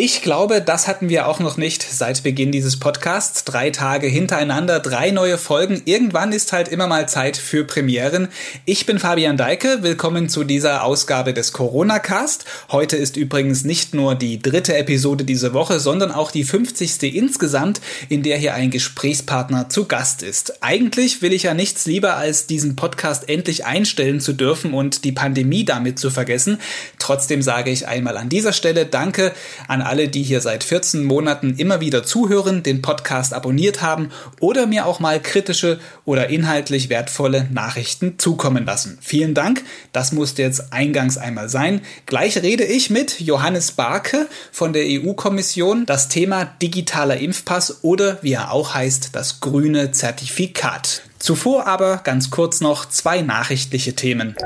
Ich glaube, das hatten wir auch noch nicht seit Beginn dieses Podcasts. Drei Tage hintereinander, drei neue Folgen. Irgendwann ist halt immer mal Zeit für Premieren. Ich bin Fabian Deike. Willkommen zu dieser Ausgabe des Corona Cast. Heute ist übrigens nicht nur die dritte Episode diese Woche, sondern auch die 50. insgesamt, in der hier ein Gesprächspartner zu Gast ist. Eigentlich will ich ja nichts lieber, als diesen Podcast endlich einstellen zu dürfen und die Pandemie damit zu vergessen. Trotzdem sage ich einmal an dieser Stelle Danke an alle, die hier seit 14 Monaten immer wieder zuhören, den Podcast abonniert haben oder mir auch mal kritische oder inhaltlich wertvolle Nachrichten zukommen lassen. Vielen Dank, das musste jetzt eingangs einmal sein. Gleich rede ich mit Johannes Barke von der EU-Kommission. Das Thema digitaler Impfpass oder wie er auch heißt, das grüne Zertifikat. Zuvor aber ganz kurz noch zwei nachrichtliche Themen.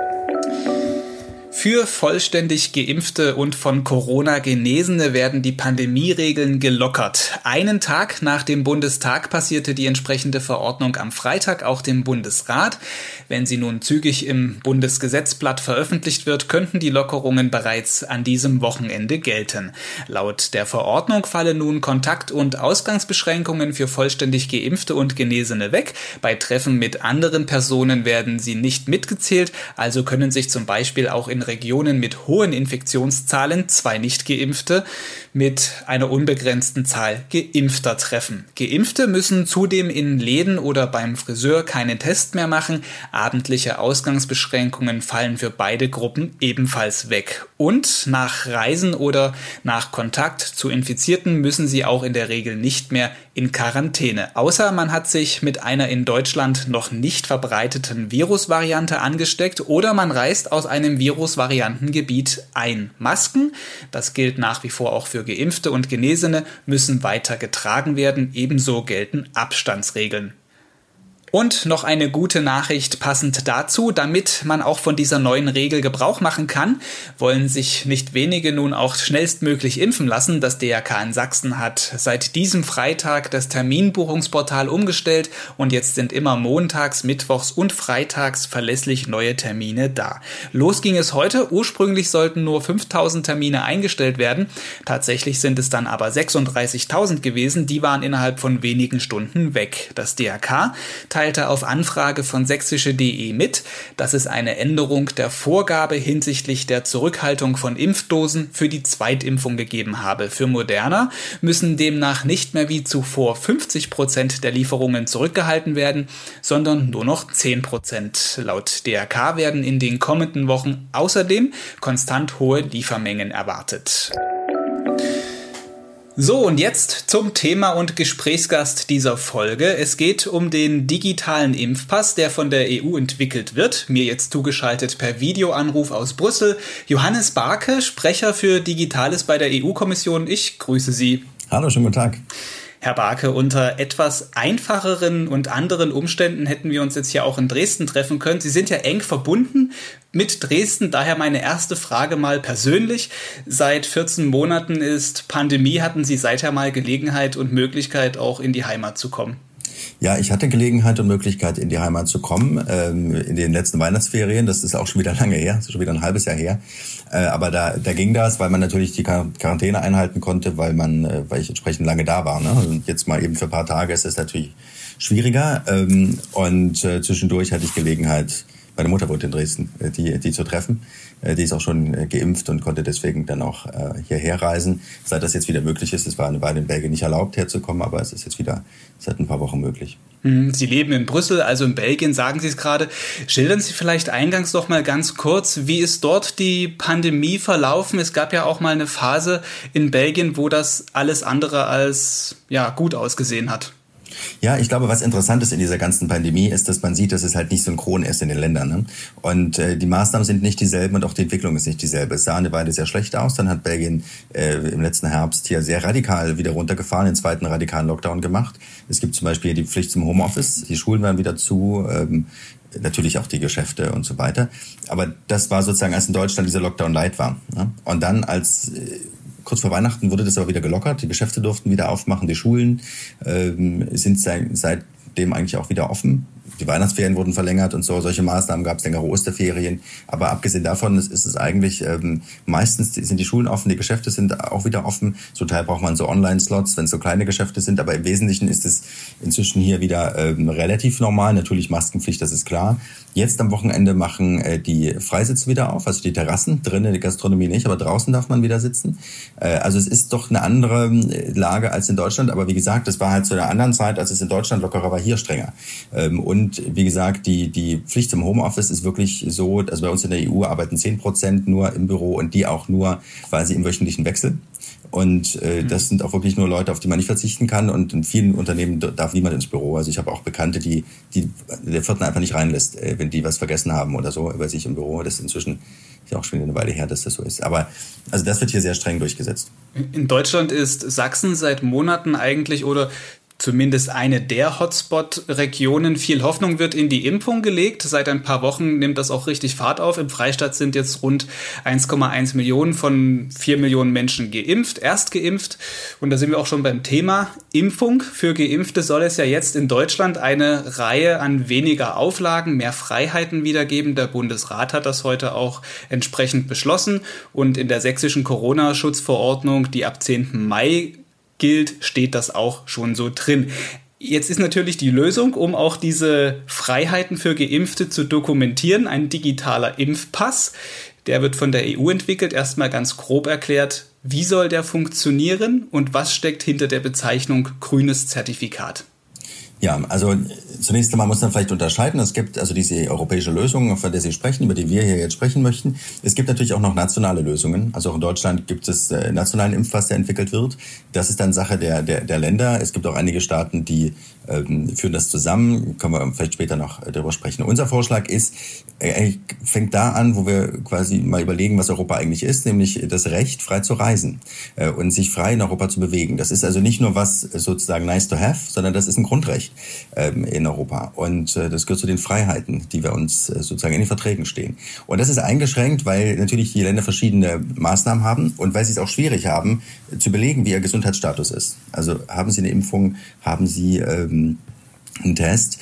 Für vollständig geimpfte und von Corona Genesene werden die Pandemieregeln gelockert. Einen Tag nach dem Bundestag passierte die entsprechende Verordnung am Freitag auch dem Bundesrat. Wenn sie nun zügig im Bundesgesetzblatt veröffentlicht wird, könnten die Lockerungen bereits an diesem Wochenende gelten. Laut der Verordnung fallen nun Kontakt- und Ausgangsbeschränkungen für vollständig geimpfte und Genesene weg. Bei Treffen mit anderen Personen werden sie nicht mitgezählt, also können sich zum Beispiel auch in Regionen mit hohen Infektionszahlen zwei Nicht-Geimpfte mit einer unbegrenzten Zahl Geimpfter treffen. Geimpfte müssen zudem in Läden oder beim Friseur keinen Test mehr machen. Abendliche Ausgangsbeschränkungen fallen für beide Gruppen ebenfalls weg. Und nach Reisen oder nach Kontakt zu Infizierten müssen sie auch in der Regel nicht mehr in Quarantäne. Außer man hat sich mit einer in Deutschland noch nicht verbreiteten Virusvariante angesteckt oder man reist aus einem Virusvariantengebiet ein. Masken, das gilt nach wie vor auch für Geimpfte und Genesene, müssen weiter getragen werden. Ebenso gelten Abstandsregeln. Und noch eine gute Nachricht passend dazu, damit man auch von dieser neuen Regel Gebrauch machen kann, wollen sich nicht wenige nun auch schnellstmöglich impfen lassen. Das DRK in Sachsen hat seit diesem Freitag das Terminbuchungsportal umgestellt und jetzt sind immer montags, mittwochs und freitags verlässlich neue Termine da. Los ging es heute. Ursprünglich sollten nur 5000 Termine eingestellt werden. Tatsächlich sind es dann aber 36.000 gewesen. Die waren innerhalb von wenigen Stunden weg. Das DRK teilte auf Anfrage von sächsische.de mit, dass es eine Änderung der Vorgabe hinsichtlich der Zurückhaltung von Impfdosen für die Zweitimpfung gegeben habe. Für Moderna müssen demnach nicht mehr wie zuvor 50 Prozent der Lieferungen zurückgehalten werden, sondern nur noch 10 Prozent. Laut DRK werden in den kommenden Wochen außerdem konstant hohe Liefermengen erwartet. So, und jetzt zum Thema und Gesprächsgast dieser Folge. Es geht um den digitalen Impfpass, der von der EU entwickelt wird. Mir jetzt zugeschaltet per Videoanruf aus Brüssel. Johannes Barke, Sprecher für Digitales bei der EU-Kommission. Ich grüße Sie. Hallo, schönen guten Tag. Herr Barke, unter etwas einfacheren und anderen Umständen hätten wir uns jetzt hier auch in Dresden treffen können. Sie sind ja eng verbunden mit Dresden, daher meine erste Frage mal persönlich. Seit 14 Monaten ist Pandemie. Hatten Sie seither mal Gelegenheit und Möglichkeit, auch in die Heimat zu kommen? Ja, ich hatte Gelegenheit und Möglichkeit, in die Heimat zu kommen, ähm, in den letzten Weihnachtsferien. Das ist auch schon wieder lange her, das ist schon wieder ein halbes Jahr her. Äh, aber da, da ging das, weil man natürlich die Quarantäne einhalten konnte, weil man, äh, weil ich entsprechend lange da war. Ne? Und jetzt mal eben für ein paar Tage ist es natürlich schwieriger. Ähm, und äh, zwischendurch hatte ich Gelegenheit, meine Mutter wohnt in Dresden, äh, die, die zu treffen. Äh, die ist auch schon äh, geimpft und konnte deswegen dann auch hierher reisen. Seit das jetzt wieder möglich ist, es war eine Weile in Belgien nicht erlaubt herzukommen, aber es ist jetzt wieder seit ein paar Wochen möglich. Mhm, Sie leben in Brüssel, also in Belgien, sagen Sie es gerade. Schildern Sie vielleicht eingangs noch mal ganz kurz, wie ist dort die Pandemie verlaufen? Es gab ja auch mal eine Phase in Belgien, wo das alles andere als ja, gut ausgesehen hat. Ja, ich glaube, was interessant ist in dieser ganzen Pandemie, ist, dass man sieht, dass es halt nicht synchron ist in den Ländern. Ne? Und äh, die Maßnahmen sind nicht dieselben und auch die Entwicklung ist nicht dieselbe. Es sah eine Weile sehr schlecht aus. Dann hat Belgien äh, im letzten Herbst hier sehr radikal wieder runtergefahren, den zweiten radikalen Lockdown gemacht. Es gibt zum Beispiel die Pflicht zum Homeoffice. Die Schulen waren wieder zu. Ähm, natürlich auch die Geschäfte und so weiter. Aber das war sozusagen, als in Deutschland dieser Lockdown light war. Ne? Und dann, als äh, kurz vor Weihnachten wurde das aber wieder gelockert. Die Geschäfte durften wieder aufmachen, die Schulen ähm, sind seitdem eigentlich auch wieder offen. Die Weihnachtsferien wurden verlängert und so. Solche Maßnahmen gab es längere Osterferien. Aber abgesehen davon ist, ist es eigentlich ähm, meistens sind die Schulen offen, die Geschäfte sind auch wieder offen. Zum Teil braucht man so Online-Slots, wenn es so kleine Geschäfte sind. Aber im Wesentlichen ist es inzwischen hier wieder ähm, relativ normal. Natürlich Maskenpflicht, das ist klar. Jetzt am Wochenende machen äh, die Freisitze wieder auf, also die Terrassen, drinnen die Gastronomie nicht, aber draußen darf man wieder sitzen. Äh, also es ist doch eine andere äh, Lage als in Deutschland, aber wie gesagt, das war halt zu einer anderen Zeit, als es in Deutschland lockerer war, hier strenger. Ähm, und wie gesagt, die, die Pflicht zum Homeoffice ist wirklich so, also bei uns in der EU arbeiten 10 Prozent nur im Büro und die auch nur, weil sie im wöchentlichen Wechsel. Und äh, mhm. das sind auch wirklich nur Leute, auf die man nicht verzichten kann. Und in vielen Unternehmen darf niemand ins Büro. Also ich habe auch Bekannte, die, die der Vierten einfach nicht reinlässt, äh, wenn die was vergessen haben oder so bei sich im Büro. Das ist inzwischen ist ja auch schon eine Weile her, dass das so ist. Aber also das wird hier sehr streng durchgesetzt. In Deutschland ist Sachsen seit Monaten eigentlich oder zumindest eine der Hotspot-Regionen. Viel Hoffnung wird in die Impfung gelegt. Seit ein paar Wochen nimmt das auch richtig Fahrt auf. Im Freistaat sind jetzt rund 1,1 Millionen von 4 Millionen Menschen geimpft, erst geimpft. Und da sind wir auch schon beim Thema Impfung. Für Geimpfte soll es ja jetzt in Deutschland eine Reihe an weniger Auflagen, mehr Freiheiten wiedergeben. Der Bundesrat hat das heute auch entsprechend beschlossen. Und in der sächsischen Corona-Schutzverordnung, die ab 10. Mai gilt, steht das auch schon so drin. Jetzt ist natürlich die Lösung, um auch diese Freiheiten für Geimpfte zu dokumentieren, ein digitaler Impfpass. Der wird von der EU entwickelt. Erstmal ganz grob erklärt, wie soll der funktionieren und was steckt hinter der Bezeichnung grünes Zertifikat? Ja, also zunächst einmal muss man vielleicht unterscheiden. Es gibt also diese europäische Lösung, von der Sie sprechen, über die wir hier jetzt sprechen möchten. Es gibt natürlich auch noch nationale Lösungen. Also auch in Deutschland gibt es äh, nationalen Impfpass, der entwickelt wird. Das ist dann Sache der, der, der Länder. Es gibt auch einige Staaten, die ähm, führen das zusammen. Können wir vielleicht später noch darüber sprechen. Unser Vorschlag ist, äh, fängt da an, wo wir quasi mal überlegen, was Europa eigentlich ist, nämlich das Recht, frei zu reisen äh, und sich frei in Europa zu bewegen. Das ist also nicht nur was sozusagen nice to have, sondern das ist ein Grundrecht ähm, in Europa. Und äh, das gehört zu den Freiheiten, die wir uns äh, sozusagen in den Verträgen stehen. Und das ist eingeschränkt, weil natürlich die Länder verschiedene Maßnahmen haben und weil sie es auch schwierig haben, zu belegen, wie ihr Gesundheitsstatus ist. Also haben sie eine Impfung, haben sie ähm, einen Test,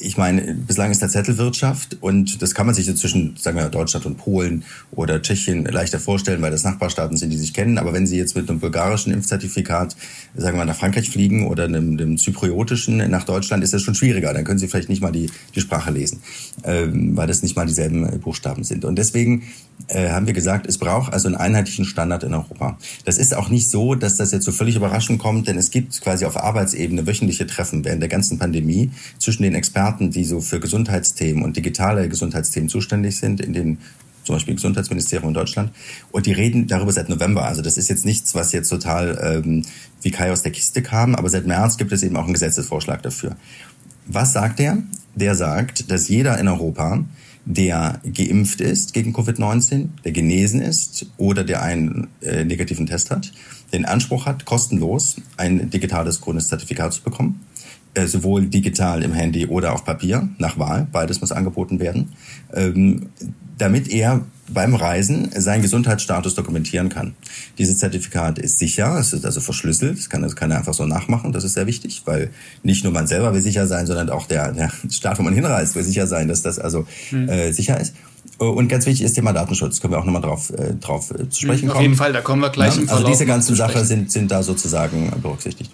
ich meine, bislang ist da Zettelwirtschaft und das kann man sich so zwischen, sagen wir, Deutschland und Polen oder Tschechien leichter vorstellen, weil das Nachbarstaaten sind, die sich kennen. Aber wenn Sie jetzt mit einem bulgarischen Impfzertifikat, sagen wir, nach Frankreich fliegen oder einem, einem zypriotischen nach Deutschland, ist das schon schwieriger. Dann können Sie vielleicht nicht mal die, die Sprache lesen, ähm, weil das nicht mal dieselben Buchstaben sind. Und deswegen äh, haben wir gesagt, es braucht also einen einheitlichen Standard in Europa. Das ist auch nicht so, dass das jetzt so völlig überraschend kommt, denn es gibt quasi auf Arbeitsebene wöchentliche Treffen während der ganzen Pandemie zwischen den Experten, die so für Gesundheitsthemen und digitale Gesundheitsthemen zuständig sind, in den zum Beispiel Gesundheitsministerium in Deutschland. Und die reden darüber seit November. Also das ist jetzt nichts, was jetzt total ähm, wie Kai aus der Kiste kam, aber seit März gibt es eben auch einen Gesetzesvorschlag dafür. Was sagt der? Der sagt, dass jeder in Europa, der geimpft ist gegen Covid-19, der genesen ist oder der einen äh, negativen Test hat, den Anspruch hat, kostenlos ein digitales grünes Zertifikat zu bekommen äh, sowohl digital im Handy oder auf Papier, nach Wahl, beides muss angeboten werden, ähm, damit er beim Reisen seinen Gesundheitsstatus dokumentieren kann. Dieses Zertifikat ist sicher, es ist also verschlüsselt, das kann also keiner einfach so nachmachen, das ist sehr wichtig, weil nicht nur man selber will sicher sein, sondern auch der, der Staat, wo man hinreist, will sicher sein, dass das also mhm. äh, sicher ist. Und ganz wichtig ist Thema Datenschutz. Können wir auch nochmal drauf, äh, drauf äh, zu sprechen kommen. Auf jeden Fall, da kommen wir gleich ja, im Verlauf Also diese ganzen Sachen sind, sind da sozusagen berücksichtigt.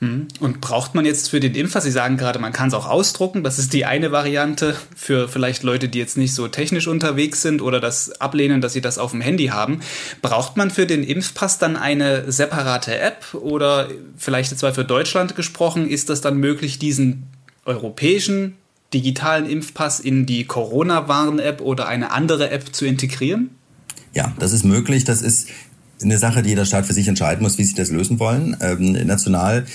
Hm. Und braucht man jetzt für den Impfer, Sie sagen gerade, man kann es auch ausdrucken, das ist die eine Variante für vielleicht Leute, die jetzt nicht so technisch unterwegs sind oder das ablehnen, dass sie das auf dem Handy haben. Braucht man für den Impfpass dann eine separate App oder vielleicht jetzt mal für Deutschland gesprochen, ist das dann möglich, diesen europäischen digitalen Impfpass in die Corona-Warn-App oder eine andere App zu integrieren? Ja, das ist möglich. Das ist eine Sache, die jeder Staat für sich entscheiden muss, wie sie das lösen wollen. Ähm, national,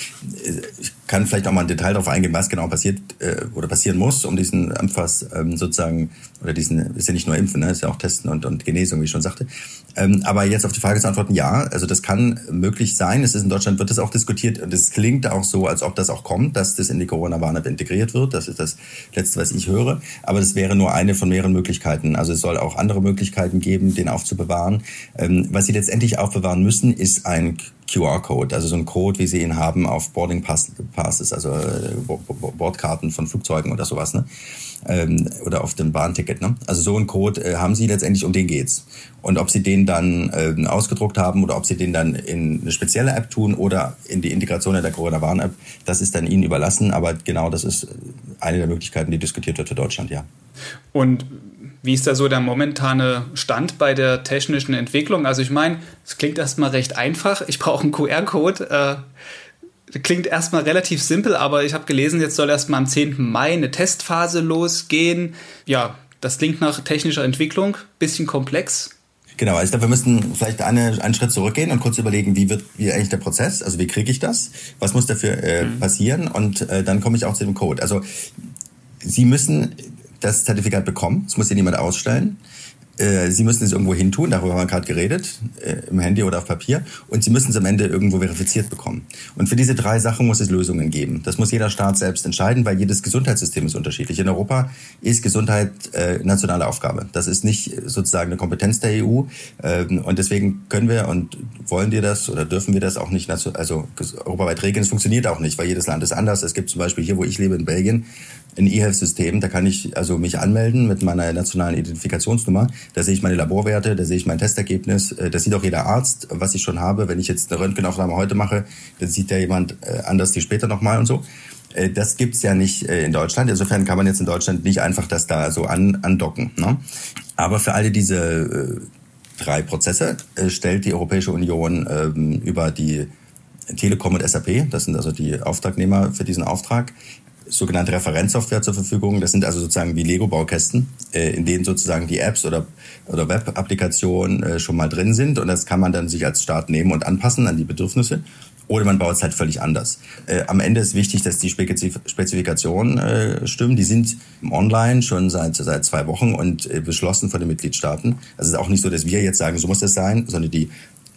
ich kann vielleicht auch mal ein Detail darauf eingehen, was genau passiert äh, oder passieren muss, um diesen Impfpass ähm, sozusagen, oder diesen, ist ja nicht nur Impfen, ne, ist ja auch Testen und, und Genesung, wie ich schon sagte. Ähm, aber jetzt auf die Frage zu antworten, ja, also das kann möglich sein. Es ist in Deutschland, wird das auch diskutiert und es klingt auch so, als ob das auch kommt, dass das in die Corona-Warn-App integriert wird. Das ist das Letzte, was ich höre. Aber das wäre nur eine von mehreren Möglichkeiten. Also es soll auch andere Möglichkeiten geben, den aufzubewahren. Ähm, was sie letztendlich aufbewahren müssen, ist ein QR-Code, also so ein Code, wie Sie ihn haben auf Boarding Passes, also äh, Bordkarten von Flugzeugen oder sowas, ne? Ähm, oder auf dem Bahnticket. Ne? Also so ein Code äh, haben Sie letztendlich, um den geht's. Und ob Sie den dann äh, ausgedruckt haben oder ob Sie den dann in eine spezielle App tun oder in die Integration in der Corona-Warn-App, das ist dann Ihnen überlassen. Aber genau das ist eine der Möglichkeiten, die diskutiert wird für Deutschland, ja. Und wie ist da so der momentane Stand bei der technischen Entwicklung? Also ich meine, es klingt erstmal recht einfach. Ich brauche einen QR-Code. Äh, klingt erstmal relativ simpel, aber ich habe gelesen, jetzt soll erstmal am 10. Mai eine Testphase losgehen. Ja, das klingt nach technischer Entwicklung, bisschen komplex. Genau, also wir müssten vielleicht eine, einen Schritt zurückgehen und kurz überlegen, wie wird wie eigentlich der Prozess, also wie kriege ich das, was muss dafür äh, mhm. passieren und äh, dann komme ich auch zu dem Code. Also Sie müssen das Zertifikat bekommen. Das muss Ihnen niemand ausstellen. Äh, Sie müssen es irgendwo hin tun, darüber haben wir gerade geredet, äh, im Handy oder auf Papier. Und Sie müssen es am Ende irgendwo verifiziert bekommen. Und für diese drei Sachen muss es Lösungen geben. Das muss jeder Staat selbst entscheiden, weil jedes Gesundheitssystem ist unterschiedlich. In Europa ist Gesundheit äh, nationale Aufgabe. Das ist nicht sozusagen eine Kompetenz der EU. Ähm, und deswegen können wir und wollen wir das oder dürfen wir das auch nicht also europaweit regeln. Es funktioniert auch nicht, weil jedes Land ist anders. Es gibt zum Beispiel hier, wo ich lebe, in Belgien, ein E-Health-System. Da kann ich also mich anmelden mit meiner nationalen Identifikationsnummer. Da sehe ich meine Laborwerte, da sehe ich mein Testergebnis. Äh, das sieht auch jeder Arzt, was ich schon habe. Wenn ich jetzt eine Röntgenaufnahme heute mache, dann sieht ja jemand äh, anders die später nochmal und so. Äh, das gibt's ja nicht in Deutschland. Insofern kann man jetzt in Deutschland nicht einfach das da so an, andocken. Ne? Aber für alle diese drei Prozesse stellt die Europäische Union ähm, über die Telekom und SAP, das sind also die Auftragnehmer für diesen Auftrag, sogenannte Referenzsoftware zur Verfügung. Das sind also sozusagen wie Lego-Baukästen, äh, in denen sozusagen die Apps oder, oder Web-Applikationen äh, schon mal drin sind. Und das kann man dann sich als Start nehmen und anpassen an die Bedürfnisse. Oder man baut es halt völlig anders. Äh, am Ende ist wichtig, dass die Spezifikationen äh, stimmen. Die sind online schon seit, seit zwei Wochen und äh, beschlossen von den Mitgliedstaaten. Also es ist auch nicht so, dass wir jetzt sagen, so muss das sein, sondern die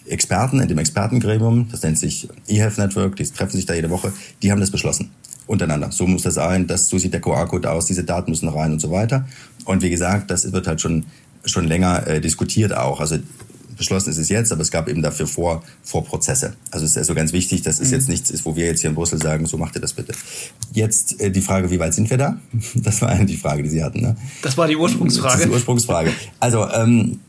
Experten in dem Expertengremium, das nennt sich eHealth Network, die treffen sich da jede Woche, die haben das beschlossen untereinander. So muss das sein, das, so sieht der QR-Code aus, diese Daten müssen rein und so weiter. Und wie gesagt, das wird halt schon, schon länger äh, diskutiert auch. Also beschlossen ist es jetzt, aber es gab eben dafür vor, Vorprozesse. Also es ist also ganz wichtig, dass es mhm. jetzt nichts ist, wo wir jetzt hier in Brüssel sagen, so macht ihr das bitte. Jetzt äh, die Frage, wie weit sind wir da? Das war eigentlich die Frage, die Sie hatten. Ne? Das war die Ursprungsfrage. Das ist die Ursprungsfrage. Also ähm,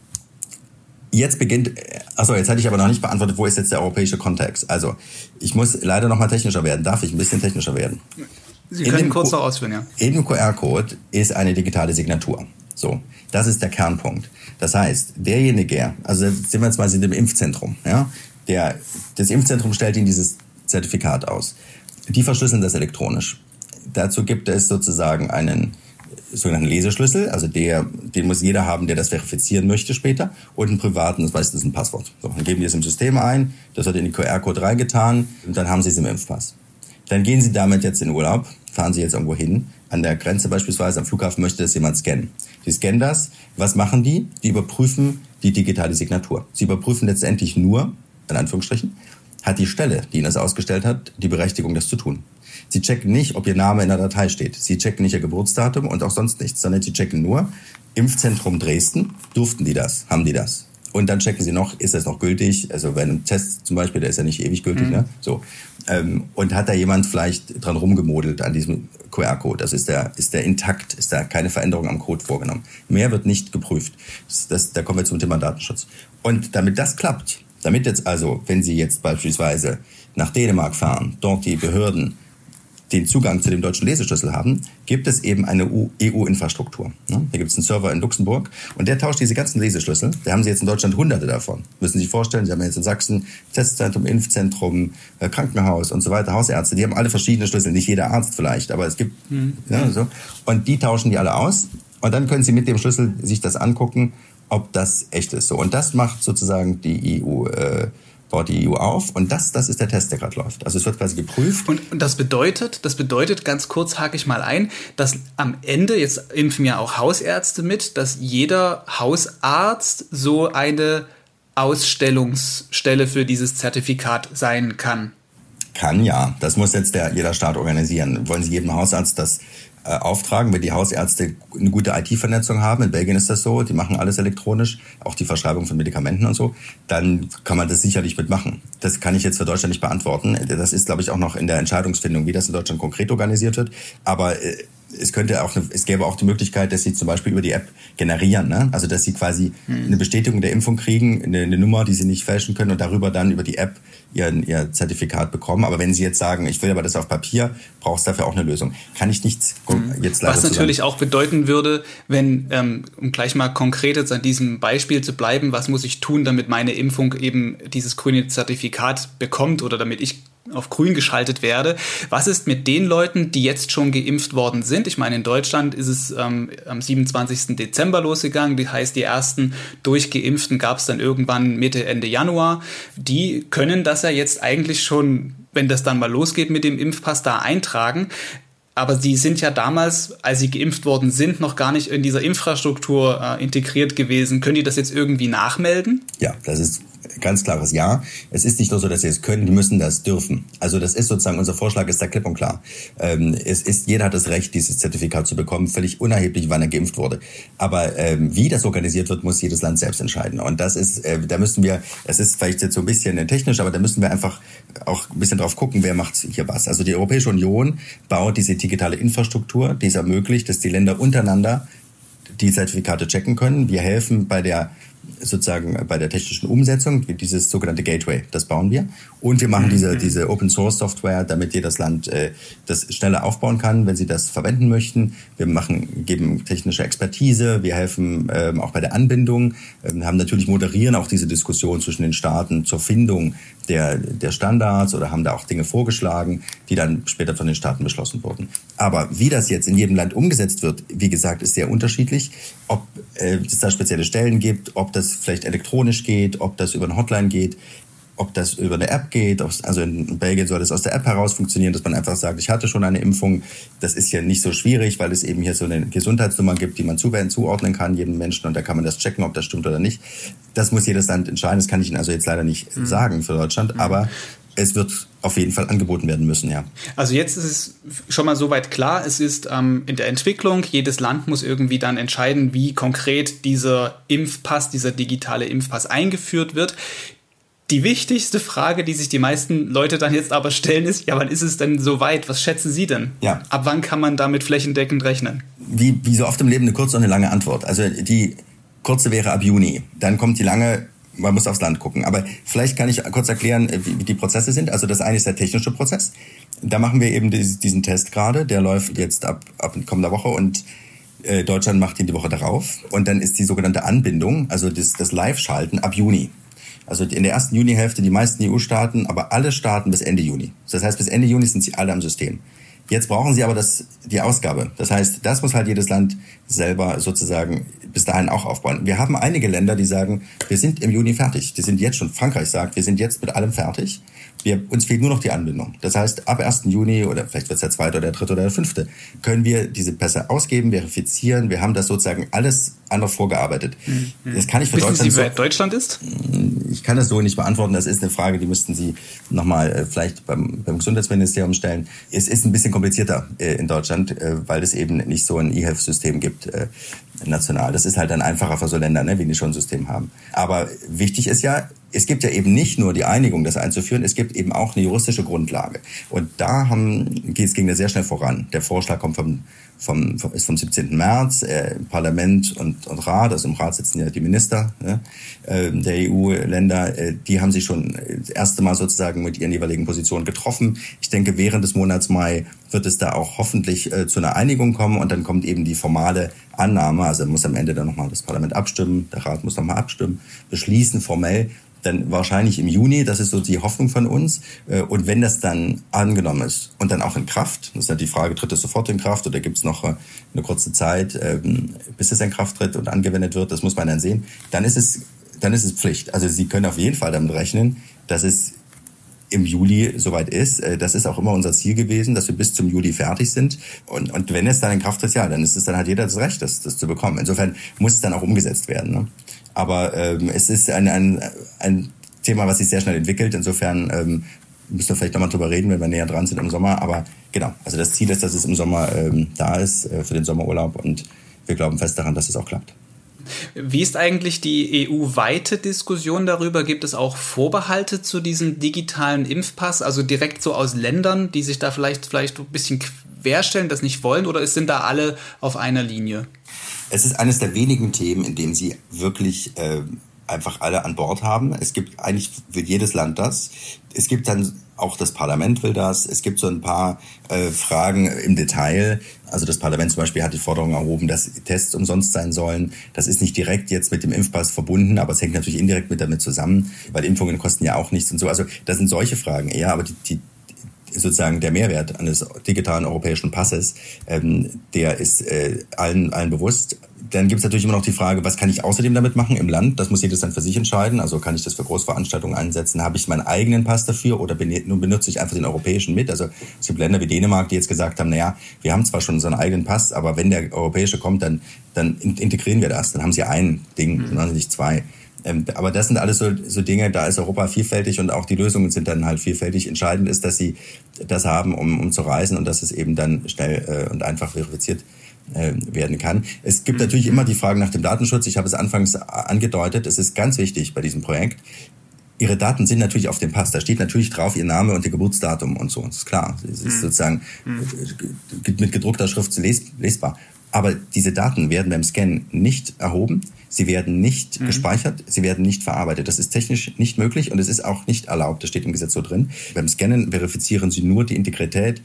Jetzt beginnt, achso, jetzt hatte ich aber noch nicht beantwortet, wo ist jetzt der europäische Kontext? Also, ich muss leider noch mal technischer werden. Darf ich ein bisschen technischer werden? Sie können in kurz noch ausführen, ja. In dem QR-Code ist eine digitale Signatur. So, das ist der Kernpunkt. Das heißt, derjenige, also sind wir jetzt mal in dem Impfzentrum, ja, der, das Impfzentrum stellt Ihnen dieses Zertifikat aus. Die verschlüsseln das elektronisch. Dazu gibt es sozusagen einen sogenannten Leseschlüssel, also der, den muss jeder haben, der das verifizieren möchte später, und einen privaten, das ist ein Passwort. So, dann geben die es im System ein, das wird in den QR-Code reingetan und dann haben sie es im Impfpass. Dann gehen sie damit jetzt in Urlaub, fahren sie jetzt irgendwo hin, an der Grenze beispielsweise, am Flughafen möchte das jemand scannen. Die scannen das, was machen die? Die überprüfen die digitale Signatur. Sie überprüfen letztendlich nur, in Anführungsstrichen, hat die Stelle, die Ihnen das ausgestellt hat, die Berechtigung, das zu tun. Sie checken nicht, ob Ihr Name in der Datei steht. Sie checken nicht Ihr Geburtsdatum und auch sonst nichts, sondern Sie checken nur, Impfzentrum Dresden, durften die das? Haben die das? Und dann checken sie noch, ist das noch gültig? Also bei einem Test zum Beispiel, der ist ja nicht ewig gültig, mhm. ne? So. Ähm, und hat da jemand vielleicht dran rumgemodelt an diesem QR-Code? Also ist der, ist der intakt? Ist da keine Veränderung am Code vorgenommen? Mehr wird nicht geprüft. Das, das, da kommen wir zum Thema Datenschutz. Und damit das klappt, damit jetzt also, wenn Sie jetzt beispielsweise nach Dänemark fahren, dort die Behörden den Zugang zu dem deutschen Leseschlüssel haben, gibt es eben eine EU-Infrastruktur. Ne? Da gibt es einen Server in Luxemburg und der tauscht diese ganzen Leseschlüssel. Da haben Sie jetzt in Deutschland hunderte davon. Müssen Sie sich vorstellen, Sie haben jetzt in Sachsen Testzentrum, Impfzentrum, äh, Krankenhaus und so weiter, Hausärzte. Die haben alle verschiedene Schlüssel. Nicht jeder Arzt vielleicht, aber es gibt mhm. ja, so. Und die tauschen die alle aus. Und dann können Sie mit dem Schlüssel sich das angucken, ob das echt ist. So. Und das macht sozusagen die EU. Äh, baut EU auf und das, das ist der Test, der gerade läuft. Also es wird quasi geprüft. Und, und das bedeutet, das bedeutet, ganz kurz hake ich mal ein, dass am Ende, jetzt impfen ja auch Hausärzte mit, dass jeder Hausarzt so eine Ausstellungsstelle für dieses Zertifikat sein kann. Kann ja. Das muss jetzt der, jeder Staat organisieren. Wollen Sie jedem Hausarzt das äh, auftragen, wenn die Hausärzte eine gute IT-Vernetzung haben, in Belgien ist das so, die machen alles elektronisch, auch die Verschreibung von Medikamenten und so, dann kann man das sicherlich mitmachen. Das kann ich jetzt für Deutschland nicht beantworten. Das ist, glaube ich, auch noch in der Entscheidungsfindung, wie das in Deutschland konkret organisiert wird. Aber äh, es könnte auch, es gäbe auch die Möglichkeit, dass sie zum Beispiel über die App generieren, ne? Also dass sie quasi hm. eine Bestätigung der Impfung kriegen, eine, eine, Nummer, die sie nicht fälschen können und darüber dann über die App ihr, ihr Zertifikat bekommen. Aber wenn sie jetzt sagen, ich will aber das auf Papier, braucht es dafür auch eine Lösung. Kann ich nichts hm. jetzt leider Was natürlich zusammen. auch bedeuten würde, wenn, ähm, um gleich mal konkret jetzt an diesem Beispiel zu bleiben, was muss ich tun, damit meine Impfung eben dieses grüne Zertifikat bekommt oder damit ich auf grün geschaltet werde. Was ist mit den Leuten, die jetzt schon geimpft worden sind? Ich meine, in Deutschland ist es ähm, am 27. Dezember losgegangen. Das heißt, die ersten Durchgeimpften gab es dann irgendwann Mitte, Ende Januar. Die können das ja jetzt eigentlich schon, wenn das dann mal losgeht mit dem Impfpass, da eintragen. Aber sie sind ja damals, als sie geimpft worden sind, noch gar nicht in dieser Infrastruktur äh, integriert gewesen. Können die das jetzt irgendwie nachmelden? Ja, das ist ganz klares Ja. Es ist nicht nur so, dass sie es können, die müssen das dürfen. Also das ist sozusagen, unser Vorschlag ist da klipp und klar. Ähm, es ist, jeder hat das Recht, dieses Zertifikat zu bekommen, völlig unerheblich, wann er geimpft wurde. Aber ähm, wie das organisiert wird, muss jedes Land selbst entscheiden. Und das ist, äh, da müssen wir, es ist vielleicht jetzt so ein bisschen technisch, aber da müssen wir einfach auch ein bisschen drauf gucken, wer macht hier was. Also die Europäische Union baut diese digitale Infrastruktur, die es ermöglicht, dass die Länder untereinander die Zertifikate checken können. Wir helfen bei der sozusagen bei der technischen Umsetzung, dieses sogenannte Gateway, das bauen wir. Und wir machen mhm. diese, diese Open Source Software, damit jedes Land äh, das schneller aufbauen kann, wenn sie das verwenden möchten. Wir machen, geben technische Expertise, wir helfen ähm, auch bei der Anbindung, ähm, haben natürlich moderieren auch diese Diskussion zwischen den Staaten zur Findung der, der Standards oder haben da auch Dinge vorgeschlagen, die dann später von den Staaten beschlossen wurden. Aber wie das jetzt in jedem Land umgesetzt wird, wie gesagt, ist sehr unterschiedlich. Ob äh, es da spezielle Stellen gibt, ob das vielleicht elektronisch geht, ob das über eine Hotline geht, ob das über eine App geht. Also in Belgien soll das aus der App heraus funktionieren, dass man einfach sagt, ich hatte schon eine Impfung. Das ist ja nicht so schwierig, weil es eben hier so eine Gesundheitsnummer gibt, die man zuordnen kann, jedem Menschen. Und da kann man das checken, ob das stimmt oder nicht. Das muss jedes Land entscheiden. Das kann ich Ihnen also jetzt leider nicht mhm. sagen für Deutschland. Mhm. Aber es wird auf jeden Fall angeboten werden müssen, ja. Also jetzt ist es schon mal soweit klar, es ist ähm, in der Entwicklung, jedes Land muss irgendwie dann entscheiden, wie konkret dieser Impfpass, dieser digitale Impfpass eingeführt wird. Die wichtigste Frage, die sich die meisten Leute dann jetzt aber stellen, ist, ja, wann ist es denn soweit? Was schätzen Sie denn? Ja. Ab wann kann man damit flächendeckend rechnen? Wie, wie so oft im Leben eine kurze und eine lange Antwort. Also die kurze wäre ab Juni. Dann kommt die lange, man muss aufs Land gucken. Aber vielleicht kann ich kurz erklären, wie, wie die Prozesse sind. Also das eine ist der technische Prozess. Da machen wir eben diesen Test gerade. Der läuft jetzt ab, ab kommender Woche und äh, Deutschland macht ihn die Woche darauf. Und dann ist die sogenannte Anbindung, also das, das Live-Schalten ab Juni. Also in der ersten Junihälfte die meisten EU-Staaten, aber alle Staaten bis Ende Juni. Das heißt, bis Ende Juni sind sie alle am System. Jetzt brauchen sie aber das, die Ausgabe. Das heißt, das muss halt jedes Land selber sozusagen bis dahin auch aufbauen. Wir haben einige Länder, die sagen, wir sind im Juni fertig. Die sind jetzt schon, Frankreich sagt, wir sind jetzt mit allem fertig. Wir, uns fehlt nur noch die Anbindung. Das heißt, ab 1. Juni oder vielleicht wird es der zweite oder der dritte oder der fünfte, können wir diese Pässe ausgeben, verifizieren. Wir haben das sozusagen alles anders vorgearbeitet. Mhm. Das kann ich für Wissen Deutschland. Sie, wer so, Deutschland ist? Ich kann das so nicht beantworten. Das ist eine Frage, die müssten Sie nochmal äh, vielleicht beim, beim Gesundheitsministerium stellen. Es ist ein bisschen komplizierter äh, in Deutschland, äh, weil es eben nicht so ein E-Health-System gibt äh, national. Das ist halt dann einfacher für so Länder, ne, wie die schon ein System haben. Aber wichtig ist ja, es gibt ja eben nicht nur die Einigung, das einzuführen, es gibt eben auch eine juristische Grundlage. Und da haben, es ging da sehr schnell voran. Der Vorschlag kommt vom, vom, ist vom 17. März, äh, Parlament und, und Rat, also im Rat sitzen ja die Minister ne, äh, der EU-Länder, äh, die haben sich schon das erste Mal sozusagen mit ihren jeweiligen Positionen getroffen. Ich denke, während des Monats Mai wird es da auch hoffentlich äh, zu einer Einigung kommen. Und dann kommt eben die formale Annahme, also muss am Ende dann nochmal das Parlament abstimmen, der Rat muss nochmal abstimmen, beschließen formell dann wahrscheinlich im Juni, das ist so die Hoffnung von uns. Äh, und wenn das dann angenommen ist und dann auch in Kraft, das ist ja die Frage, tritt es sofort in Kraft oder gibt es noch äh, eine kurze Zeit, ähm, bis es in Kraft tritt und angewendet wird, das muss man dann sehen, dann ist es, dann ist es Pflicht. Also Sie können auf jeden Fall damit rechnen, dass es im Juli soweit ist. Äh, das ist auch immer unser Ziel gewesen, dass wir bis zum Juli fertig sind. Und, und wenn es dann in Kraft ist, ja, dann ist es dann hat jeder das Recht, das, das zu bekommen. Insofern muss es dann auch umgesetzt werden. Ne? Aber ähm, es ist ein, ein, ein Thema, was sich sehr schnell entwickelt. Insofern ähm, müssen wir vielleicht nochmal drüber reden, wenn wir näher dran sind im Sommer. Aber genau, also das Ziel ist, dass es im Sommer ähm, da ist äh, für den Sommerurlaub und wir glauben fest daran, dass es auch klappt. Wie ist eigentlich die EU-weite Diskussion darüber? Gibt es auch Vorbehalte zu diesem digitalen Impfpass, also direkt so aus Ländern, die sich da vielleicht, vielleicht ein bisschen querstellen, das nicht wollen, oder sind da alle auf einer Linie? Es ist eines der wenigen Themen, in dem sie wirklich äh, einfach alle an Bord haben. Es gibt eigentlich will jedes Land das. Es gibt dann auch das Parlament will das. Es gibt so ein paar äh, Fragen im Detail. Also das Parlament zum Beispiel hat die Forderung erhoben, dass Tests umsonst sein sollen. Das ist nicht direkt jetzt mit dem Impfpass verbunden, aber es hängt natürlich indirekt mit damit zusammen, weil Impfungen kosten ja auch nichts und so. Also das sind solche Fragen eher, aber die, die sozusagen der Mehrwert eines digitalen europäischen Passes, ähm, der ist äh, allen, allen bewusst. Dann gibt es natürlich immer noch die Frage, was kann ich außerdem damit machen im Land? Das muss jedes dann für sich entscheiden. Also kann ich das für Großveranstaltungen einsetzen? Habe ich meinen eigenen Pass dafür oder benutze ich einfach den europäischen mit? Also es gibt Länder wie Dänemark, die jetzt gesagt haben, naja, wir haben zwar schon unseren eigenen Pass, aber wenn der europäische kommt, dann, dann integrieren wir das. Dann haben sie ein Ding, mhm. dann nicht zwei. Ähm, aber das sind alles so, so Dinge, da ist Europa vielfältig und auch die Lösungen sind dann halt vielfältig. Entscheidend ist, dass sie das haben, um, um zu reisen und dass es eben dann schnell äh, und einfach verifiziert äh, werden kann. Es gibt natürlich immer die Frage nach dem Datenschutz. Ich habe es anfangs angedeutet. Es ist ganz wichtig bei diesem Projekt. Ihre Daten sind natürlich auf dem Pass. Da steht natürlich drauf Ihr Name und Ihr Geburtsdatum und so. Das ist klar. Es ist mhm. sozusagen mhm. mit gedruckter Schrift lesbar. Aber diese Daten werden beim Scan nicht erhoben, sie werden nicht mhm. gespeichert, sie werden nicht verarbeitet. Das ist technisch nicht möglich und es ist auch nicht erlaubt, das steht im Gesetz so drin. Beim Scannen verifizieren sie nur die Integrität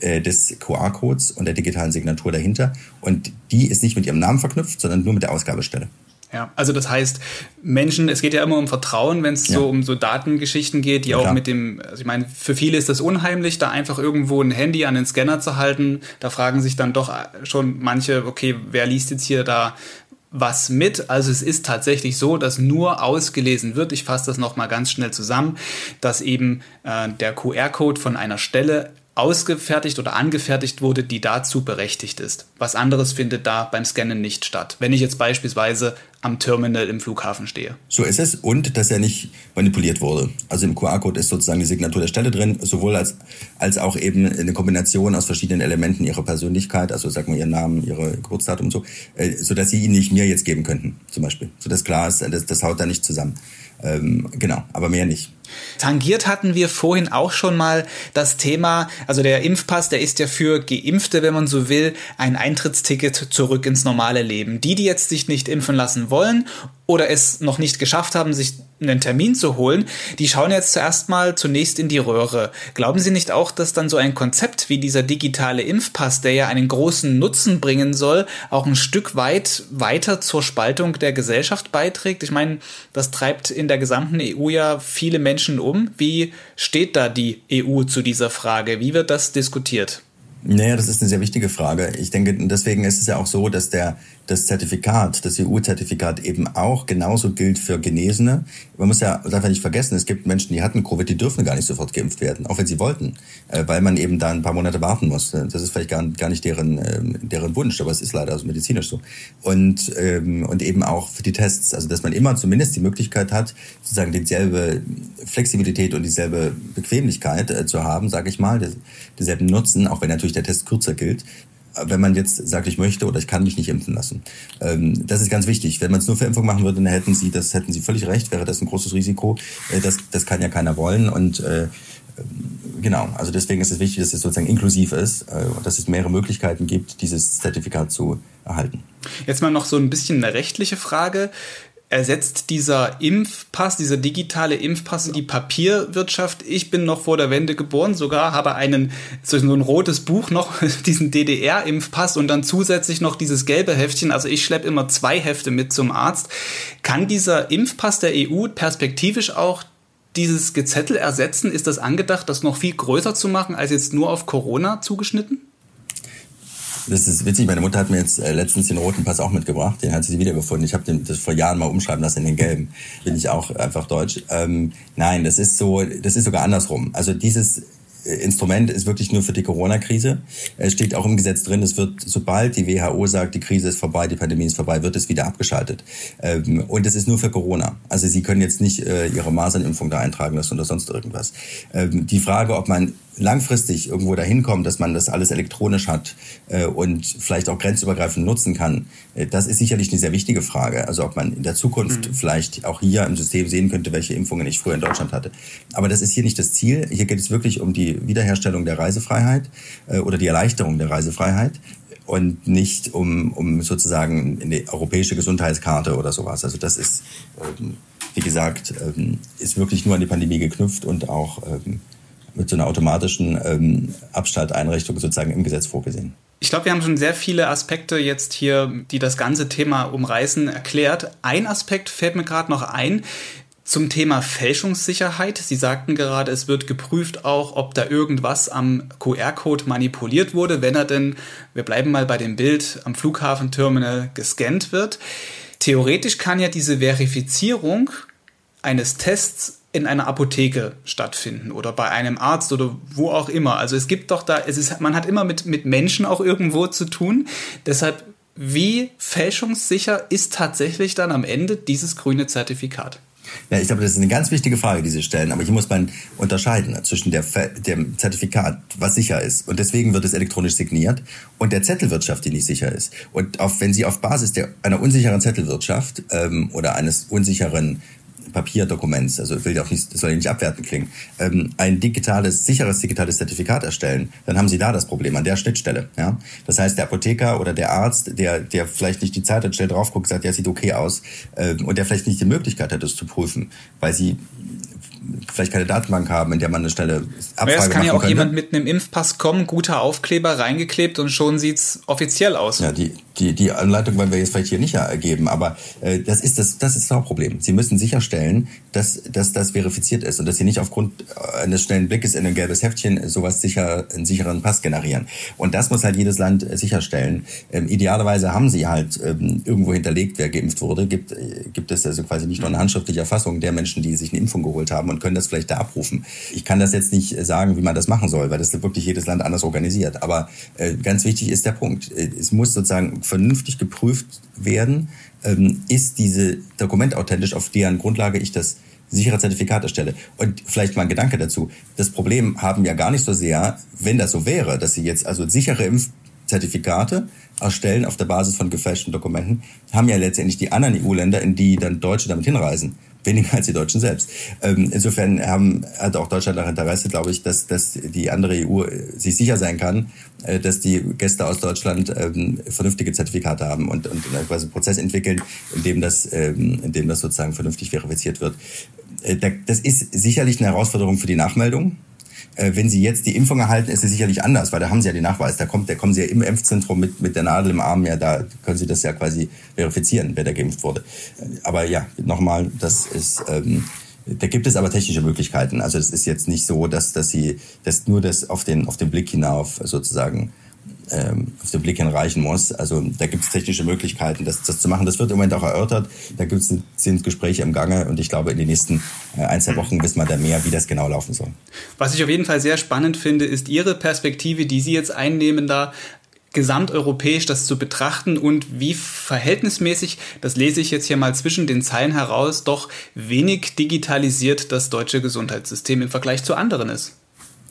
äh, des QR-Codes und der digitalen Signatur dahinter und die ist nicht mit ihrem Namen verknüpft, sondern nur mit der Ausgabestelle. Ja, also das heißt, Menschen, es geht ja immer um Vertrauen, wenn es ja. so um so Datengeschichten geht, die ja, auch mit dem, also ich meine, für viele ist das unheimlich, da einfach irgendwo ein Handy an den Scanner zu halten. Da fragen sich dann doch schon manche, okay, wer liest jetzt hier da was mit. Also es ist tatsächlich so, dass nur ausgelesen wird. Ich fasse das nochmal ganz schnell zusammen, dass eben äh, der QR-Code von einer Stelle ausgefertigt oder angefertigt wurde, die dazu berechtigt ist. Was anderes findet da beim Scannen nicht statt. Wenn ich jetzt beispielsweise am Terminal im Flughafen stehe. So ist es und dass er nicht manipuliert wurde. Also im QR-Code ist sozusagen die Signatur der Stelle drin, sowohl als, als auch eben eine Kombination aus verschiedenen Elementen ihrer Persönlichkeit, also sagen wir ihren Namen, ihre Geburtsdatum und so, äh, sodass sie ihn nicht mir jetzt geben könnten, zum Beispiel. Sodass klar ist, das, das haut da nicht zusammen. Ähm, genau, aber mehr nicht. Tangiert hatten wir vorhin auch schon mal das Thema, also der Impfpass, der ist ja für Geimpfte, wenn man so will, ein Eintrittsticket zurück ins normale Leben. Die, die jetzt sich nicht impfen lassen wollen oder es noch nicht geschafft haben, sich einen Termin zu holen, die schauen jetzt zuerst mal zunächst in die Röhre. Glauben Sie nicht auch, dass dann so ein Konzept wie dieser digitale Impfpass, der ja einen großen Nutzen bringen soll, auch ein Stück weit weiter zur Spaltung der Gesellschaft beiträgt? Ich meine, das treibt in der gesamten EU ja viele Menschen um. Wie steht da die EU zu dieser Frage? Wie wird das diskutiert? Naja, das ist eine sehr wichtige Frage. Ich denke, deswegen ist es ja auch so, dass der das Zertifikat, das EU-Zertifikat eben auch genauso gilt für Genesene. Man muss ja darf ja nicht vergessen, es gibt Menschen, die hatten Covid, die dürfen gar nicht sofort geimpft werden, auch wenn sie wollten, äh, weil man eben da ein paar Monate warten muss. Das ist vielleicht gar, gar nicht deren, ähm, deren Wunsch, aber es ist leider also medizinisch so. Und, ähm, und eben auch für die Tests, also dass man immer zumindest die Möglichkeit hat, sozusagen dieselbe Flexibilität und dieselbe Bequemlichkeit äh, zu haben, sage ich mal, dieselben Nutzen, auch wenn natürlich der Test kürzer gilt, wenn man jetzt sagt, ich möchte oder ich kann mich nicht impfen lassen. Ähm, das ist ganz wichtig. Wenn man es nur für Impfung machen würde, dann hätten Sie, das hätten Sie völlig recht, wäre das ein großes Risiko. Äh, das, das kann ja keiner wollen und äh, genau, also deswegen ist es wichtig, dass es sozusagen inklusiv ist äh, und dass es mehrere Möglichkeiten gibt, dieses Zertifikat zu erhalten. Jetzt mal noch so ein bisschen eine rechtliche Frage ersetzt dieser Impfpass, dieser digitale Impfpass die Papierwirtschaft. Ich bin noch vor der Wende geboren, sogar habe einen so ein rotes Buch noch, diesen DDR-Impfpass und dann zusätzlich noch dieses gelbe Heftchen. Also ich schleppe immer zwei Hefte mit zum Arzt. Kann dieser Impfpass der EU perspektivisch auch dieses Gezettel ersetzen? Ist das angedacht, das noch viel größer zu machen als jetzt nur auf Corona zugeschnitten? Das ist witzig, meine Mutter hat mir jetzt äh, letztens den roten Pass auch mitgebracht, den hat sie wiedergefunden. Ich habe das vor Jahren mal umschreiben lassen in den gelben. Bin ich auch einfach deutsch. Ähm, nein, das ist so, das ist sogar andersrum. Also dieses Instrument ist wirklich nur für die Corona-Krise. Es steht auch im Gesetz drin, es wird, sobald die WHO sagt, die Krise ist vorbei, die Pandemie ist vorbei, wird es wieder abgeschaltet. Ähm, und es ist nur für Corona. Also Sie können jetzt nicht äh, Ihre Masernimpfung da eintragen lassen oder sonst irgendwas. Ähm, die Frage, ob man langfristig irgendwo dahin kommt, dass man das alles elektronisch hat äh, und vielleicht auch grenzübergreifend nutzen kann, äh, das ist sicherlich eine sehr wichtige Frage. Also ob man in der Zukunft mhm. vielleicht auch hier im System sehen könnte, welche Impfungen ich früher in Deutschland hatte. Aber das ist hier nicht das Ziel. Hier geht es wirklich um die Wiederherstellung der Reisefreiheit äh, oder die Erleichterung der Reisefreiheit und nicht um, um sozusagen eine europäische Gesundheitskarte oder sowas. Also das ist, ähm, wie gesagt, ähm, ist wirklich nur an die Pandemie geknüpft und auch ähm, mit so einer automatischen ähm, Abschalteinrichtung sozusagen im Gesetz vorgesehen. Ich glaube, wir haben schon sehr viele Aspekte jetzt hier, die das ganze Thema umreißen, erklärt. Ein Aspekt fällt mir gerade noch ein. Zum Thema Fälschungssicherheit. Sie sagten gerade, es wird geprüft auch, ob da irgendwas am QR-Code manipuliert wurde, wenn er denn, wir bleiben mal bei dem Bild, am Flughafenterminal gescannt wird. Theoretisch kann ja diese Verifizierung eines Tests in einer Apotheke stattfinden oder bei einem Arzt oder wo auch immer. Also es gibt doch da, es ist, man hat immer mit, mit Menschen auch irgendwo zu tun. Deshalb, wie fälschungssicher ist tatsächlich dann am Ende dieses grüne Zertifikat? Ja, ich glaube, das ist eine ganz wichtige Frage, die Sie stellen. Aber hier muss man unterscheiden zwischen der, dem Zertifikat, was sicher ist. Und deswegen wird es elektronisch signiert und der Zettelwirtschaft, die nicht sicher ist. Und auf, wenn Sie auf Basis der, einer unsicheren Zettelwirtschaft ähm, oder eines unsicheren Papierdokuments, also will auch nicht, das soll ja nicht abwertend klingen, ähm, ein digitales, sicheres digitales Zertifikat erstellen, dann haben Sie da das Problem an der Schnittstelle. Ja? Das heißt, der Apotheker oder der Arzt, der, der vielleicht nicht die Zeit hat, schnell drauf guckt, sagt, ja, sieht okay aus, ähm, und der vielleicht nicht die Möglichkeit hat, das zu prüfen, weil Sie vielleicht keine Datenbank haben, in der man eine Stelle Abfrage ja, Es kann ja auch könnte. jemand mit einem Impfpass kommen, guter Aufkleber reingeklebt und schon sieht's offiziell aus. Ja, die, die, die Anleitung wollen wir jetzt vielleicht hier nicht ergeben, aber äh, das ist das, das ist das Hauptproblem. Sie müssen sicherstellen, dass, dass das verifiziert ist und dass Sie nicht aufgrund eines schnellen Blickes in ein gelbes Heftchen sowas sicher, einen sicheren Pass generieren. Und das muss halt jedes Land äh, sicherstellen. Ähm, idealerweise haben Sie halt ähm, irgendwo hinterlegt, wer geimpft wurde. Gibt, äh, gibt es also quasi nicht nur eine handschriftliche Erfassung der Menschen, die sich eine Impfung geholt haben und können das vielleicht da abrufen. Ich kann das jetzt nicht sagen, wie man das machen soll, weil das wirklich jedes Land anders organisiert. Aber äh, ganz wichtig ist der Punkt. Äh, es muss sozusagen vernünftig geprüft werden, ähm, ist diese Dokument authentisch, auf deren Grundlage ich das sichere Zertifikat erstelle. Und vielleicht mal ein Gedanke dazu. Das Problem haben ja gar nicht so sehr, wenn das so wäre, dass sie jetzt also sichere Impfzertifikate erstellen auf der Basis von gefälschten Dokumenten, haben ja letztendlich die anderen EU-Länder, in die dann Deutsche damit hinreisen weniger als die Deutschen selbst. Ähm, insofern haben, hat auch Deutschland auch Interesse, glaube ich, dass, dass die andere EU sich sicher sein kann, äh, dass die Gäste aus Deutschland ähm, vernünftige Zertifikate haben und, und quasi einen Prozess entwickeln, in dem das, ähm, in dem das sozusagen vernünftig verifiziert wird. Äh, das ist sicherlich eine Herausforderung für die Nachmeldung. Äh, wenn Sie jetzt die Impfung erhalten, ist es sicherlich anders, weil da haben Sie ja den Nachweis. Da kommt, da kommen Sie ja im Impfzentrum mit, mit der Nadel im Arm, ja, da können Sie das ja quasi verifizieren, wer da geimpft wurde. Aber ja, nochmal, das ist, ähm, da gibt es aber technische Möglichkeiten. Also es ist jetzt nicht so, dass, dass Sie, dass nur das auf den, auf den Blick hinauf sozusagen ähm, auf den Blick hin reichen muss. Also da gibt es technische Möglichkeiten, das, das zu machen. Das wird im Moment auch erörtert. Da gibt's, sind Gespräche im Gange und ich glaube, in den nächsten äh, ein, zwei Wochen wissen wir da mehr, wie das genau laufen soll. Was ich auf jeden Fall sehr spannend finde, ist Ihre Perspektive, die Sie jetzt einnehmen, da gesamteuropäisch das zu betrachten und wie verhältnismäßig, das lese ich jetzt hier mal zwischen den Zeilen heraus, doch wenig digitalisiert das deutsche Gesundheitssystem im Vergleich zu anderen ist.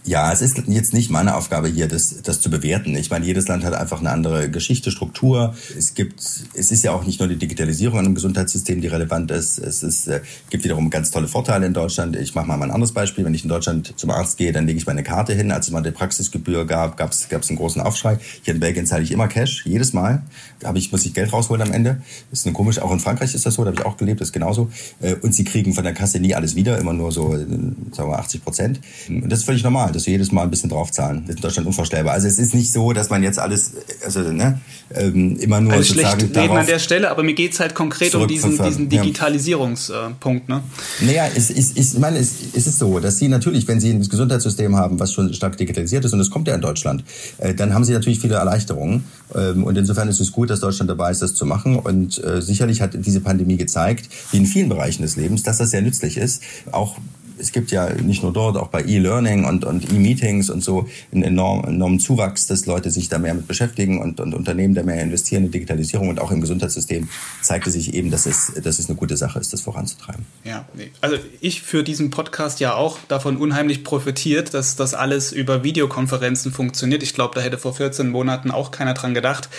Ja, es ist jetzt nicht meine Aufgabe hier, das, das zu bewerten. Ich meine, jedes Land hat einfach eine andere Geschichte, Struktur. Es gibt, es ist ja auch nicht nur die Digitalisierung im Gesundheitssystem, die relevant ist. Es ist, äh, gibt wiederum ganz tolle Vorteile in Deutschland. Ich mache mal ein anderes Beispiel. Wenn ich in Deutschland zum Arzt gehe, dann lege ich meine Karte hin. Als es mal die Praxisgebühr gab, gab es einen großen Aufschrei. Hier in Belgien zahle ich immer Cash, jedes Mal. Da ich, muss ich Geld rausholen am Ende. Ist eine komisch, auch in Frankreich ist das so, da habe ich auch gelebt, das ist genauso. Äh, und sie kriegen von der Kasse nie alles wieder, immer nur so, äh, sagen wir, 80 Prozent. Und das ist völlig normal dass wir jedes Mal ein bisschen draufzahlen. Das ist in Deutschland unvorstellbar. Also es ist nicht so, dass man jetzt alles, also ne, ähm, immer nur also sozusagen schlecht reden an der Stelle, aber mir geht es halt konkret um diesen, diesen Digitalisierungspunkt. Ne? Naja, es, es, es, ich meine, es, es ist so, dass Sie natürlich, wenn Sie ein Gesundheitssystem haben, was schon stark digitalisiert ist, und das kommt ja in Deutschland, äh, dann haben Sie natürlich viele Erleichterungen. Ähm, und insofern ist es gut, dass Deutschland dabei ist, das zu machen. Und äh, sicherlich hat diese Pandemie gezeigt, wie in vielen Bereichen des Lebens, dass das sehr nützlich ist, auch es gibt ja nicht nur dort, auch bei E-Learning und, und E-Meetings und so einen enorm, enormen Zuwachs, dass Leute sich da mehr mit beschäftigen und, und Unternehmen da mehr investieren in Digitalisierung und auch im Gesundheitssystem zeigte sich eben, dass es, dass es eine gute Sache ist, das voranzutreiben. Ja, also ich für diesen Podcast ja auch davon unheimlich profitiert, dass das alles über Videokonferenzen funktioniert. Ich glaube, da hätte vor 14 Monaten auch keiner dran gedacht,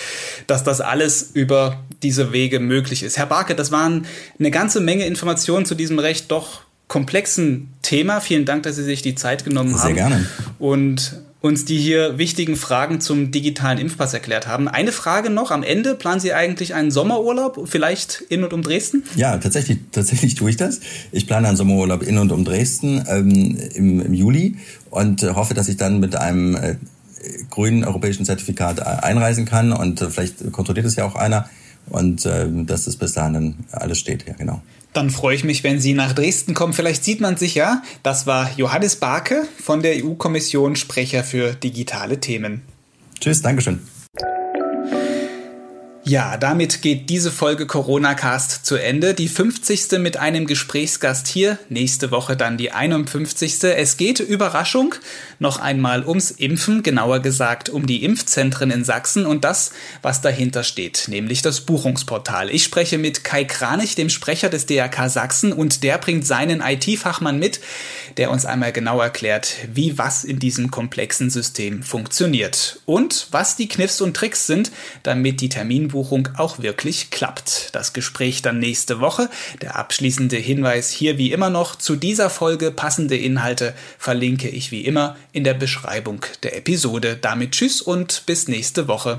dass das alles über diese Wege möglich ist. Herr Barke, das waren eine ganze Menge Informationen zu diesem recht doch komplexen Thema. Vielen Dank, dass Sie sich die Zeit genommen Sehr haben. Sehr gerne. Und uns die hier wichtigen Fragen zum digitalen Impfpass erklärt haben. Eine Frage noch am Ende. Planen Sie eigentlich einen Sommerurlaub, vielleicht in und um Dresden? Ja, tatsächlich, tatsächlich tue ich das. Ich plane einen Sommerurlaub in und um Dresden ähm, im, im, Juli und äh, hoffe, dass ich dann mit einem äh, grünen europäischen Zertifikat äh, einreisen kann und äh, vielleicht kontrolliert es ja auch einer und ähm, dass das bis dahin alles steht. Ja, genau. Dann freue ich mich, wenn Sie nach Dresden kommen. Vielleicht sieht man sich ja. Das war Johannes Barke von der EU-Kommission, Sprecher für digitale Themen. Tschüss, Dankeschön. Ja, damit geht diese Folge Corona Cast zu Ende. Die 50. mit einem Gesprächsgast hier, nächste Woche dann die 51. Es geht, Überraschung, noch einmal ums Impfen, genauer gesagt um die Impfzentren in Sachsen und das, was dahinter steht, nämlich das Buchungsportal. Ich spreche mit Kai Kranich, dem Sprecher des DRK Sachsen und der bringt seinen IT-Fachmann mit, der uns einmal genau erklärt, wie was in diesem komplexen System funktioniert und was die Kniffs und Tricks sind, damit die Terminbuchung Buchung auch wirklich klappt. Das Gespräch dann nächste Woche. Der abschließende Hinweis hier wie immer noch zu dieser Folge passende Inhalte verlinke ich wie immer in der Beschreibung der Episode. Damit tschüss und bis nächste Woche.